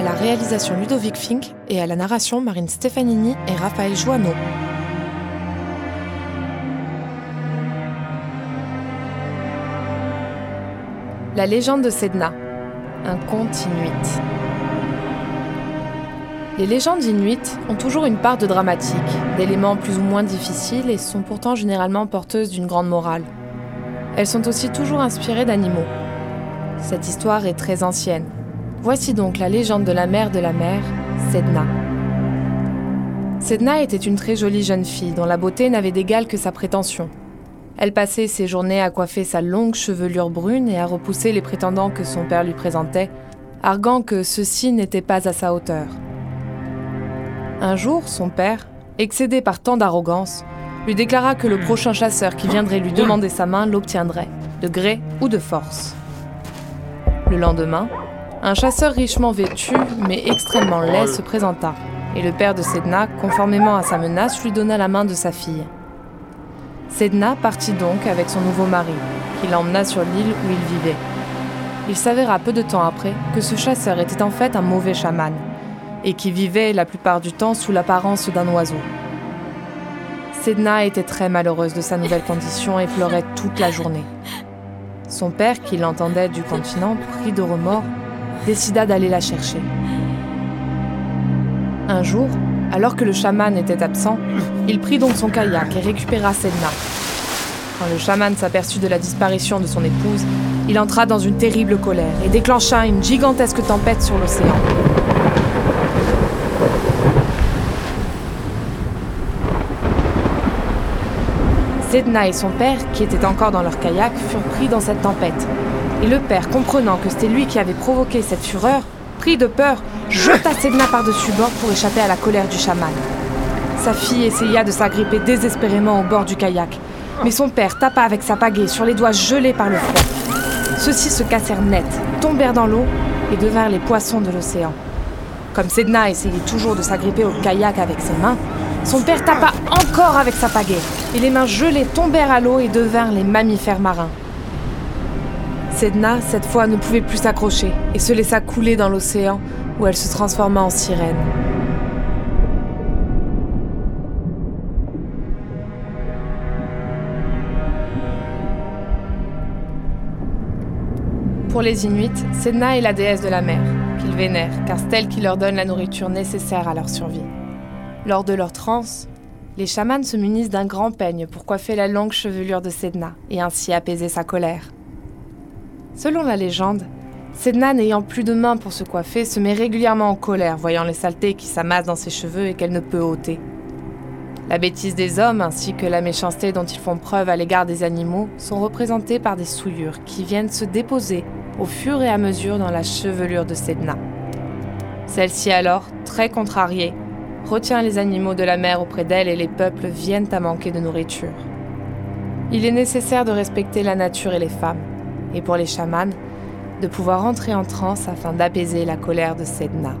à la réalisation Ludovic Fink et à la narration Marine Stefanini et Raphaël Joanneau. La légende de Sedna, un conte inuit. Les légendes inuites ont toujours une part de dramatique, d'éléments plus ou moins difficiles et sont pourtant généralement porteuses d'une grande morale. Elles sont aussi toujours inspirées d'animaux. Cette histoire est très ancienne. Voici donc la légende de la mère de la mer, Sedna. Sedna était une très jolie jeune fille dont la beauté n'avait d'égal que sa prétention. Elle passait ses journées à coiffer sa longue chevelure brune et à repousser les prétendants que son père lui présentait, arguant que ceux-ci n'étaient pas à sa hauteur. Un jour, son père, excédé par tant d'arrogance, lui déclara que le prochain chasseur qui viendrait lui demander sa main l'obtiendrait, de gré ou de force. Le lendemain, un chasseur richement vêtu, mais extrêmement laid, se présenta, et le père de Sedna, conformément à sa menace, lui donna la main de sa fille. Sedna partit donc avec son nouveau mari, qui l'emmena sur l'île où il vivait. Il s'avéra peu de temps après que ce chasseur était en fait un mauvais chaman, et qui vivait la plupart du temps sous l'apparence d'un oiseau. Sedna était très malheureuse de sa nouvelle condition et pleurait toute la journée. Son père, qui l'entendait du continent, pris de remords, décida d'aller la chercher. Un jour, alors que le chaman était absent, il prit donc son kayak et récupéra Sedna. Quand le chaman s'aperçut de la disparition de son épouse, il entra dans une terrible colère et déclencha une gigantesque tempête sur l'océan. Sedna et son père, qui étaient encore dans leur kayak, furent pris dans cette tempête. Et le père, comprenant que c'était lui qui avait provoqué cette fureur, pris de peur, jeta Sedna par-dessus bord pour échapper à la colère du chaman. Sa fille essaya de s'agripper désespérément au bord du kayak, mais son père tapa avec sa pagaie sur les doigts gelés par le froid. Ceux-ci se cassèrent net, tombèrent dans l'eau et devinrent les poissons de l'océan. Comme Sedna essayait toujours de s'agripper au kayak avec ses mains, son père tapa encore avec sa pagaie, et les mains gelées tombèrent à l'eau et devinrent les mammifères marins. Sedna, cette fois, ne pouvait plus s'accrocher et se laissa couler dans l'océan où elle se transforma en sirène. Pour les Inuits, Sedna est la déesse de la mer, qu'ils vénèrent, car c'est elle qui leur donne la nourriture nécessaire à leur survie. Lors de leur transe, les chamans se munissent d'un grand peigne pour coiffer la longue chevelure de Sedna et ainsi apaiser sa colère. Selon la légende, Sedna, n'ayant plus de mains pour se coiffer, se met régulièrement en colère, voyant les saletés qui s'amassent dans ses cheveux et qu'elle ne peut ôter. La bêtise des hommes ainsi que la méchanceté dont ils font preuve à l'égard des animaux sont représentés par des souillures qui viennent se déposer au fur et à mesure dans la chevelure de Sedna. Celle-ci alors, très contrariée, retient les animaux de la mer auprès d'elle et les peuples viennent à manquer de nourriture. Il est nécessaire de respecter la nature et les femmes, et pour les chamans, de pouvoir entrer en transe afin d'apaiser la colère de Sedna.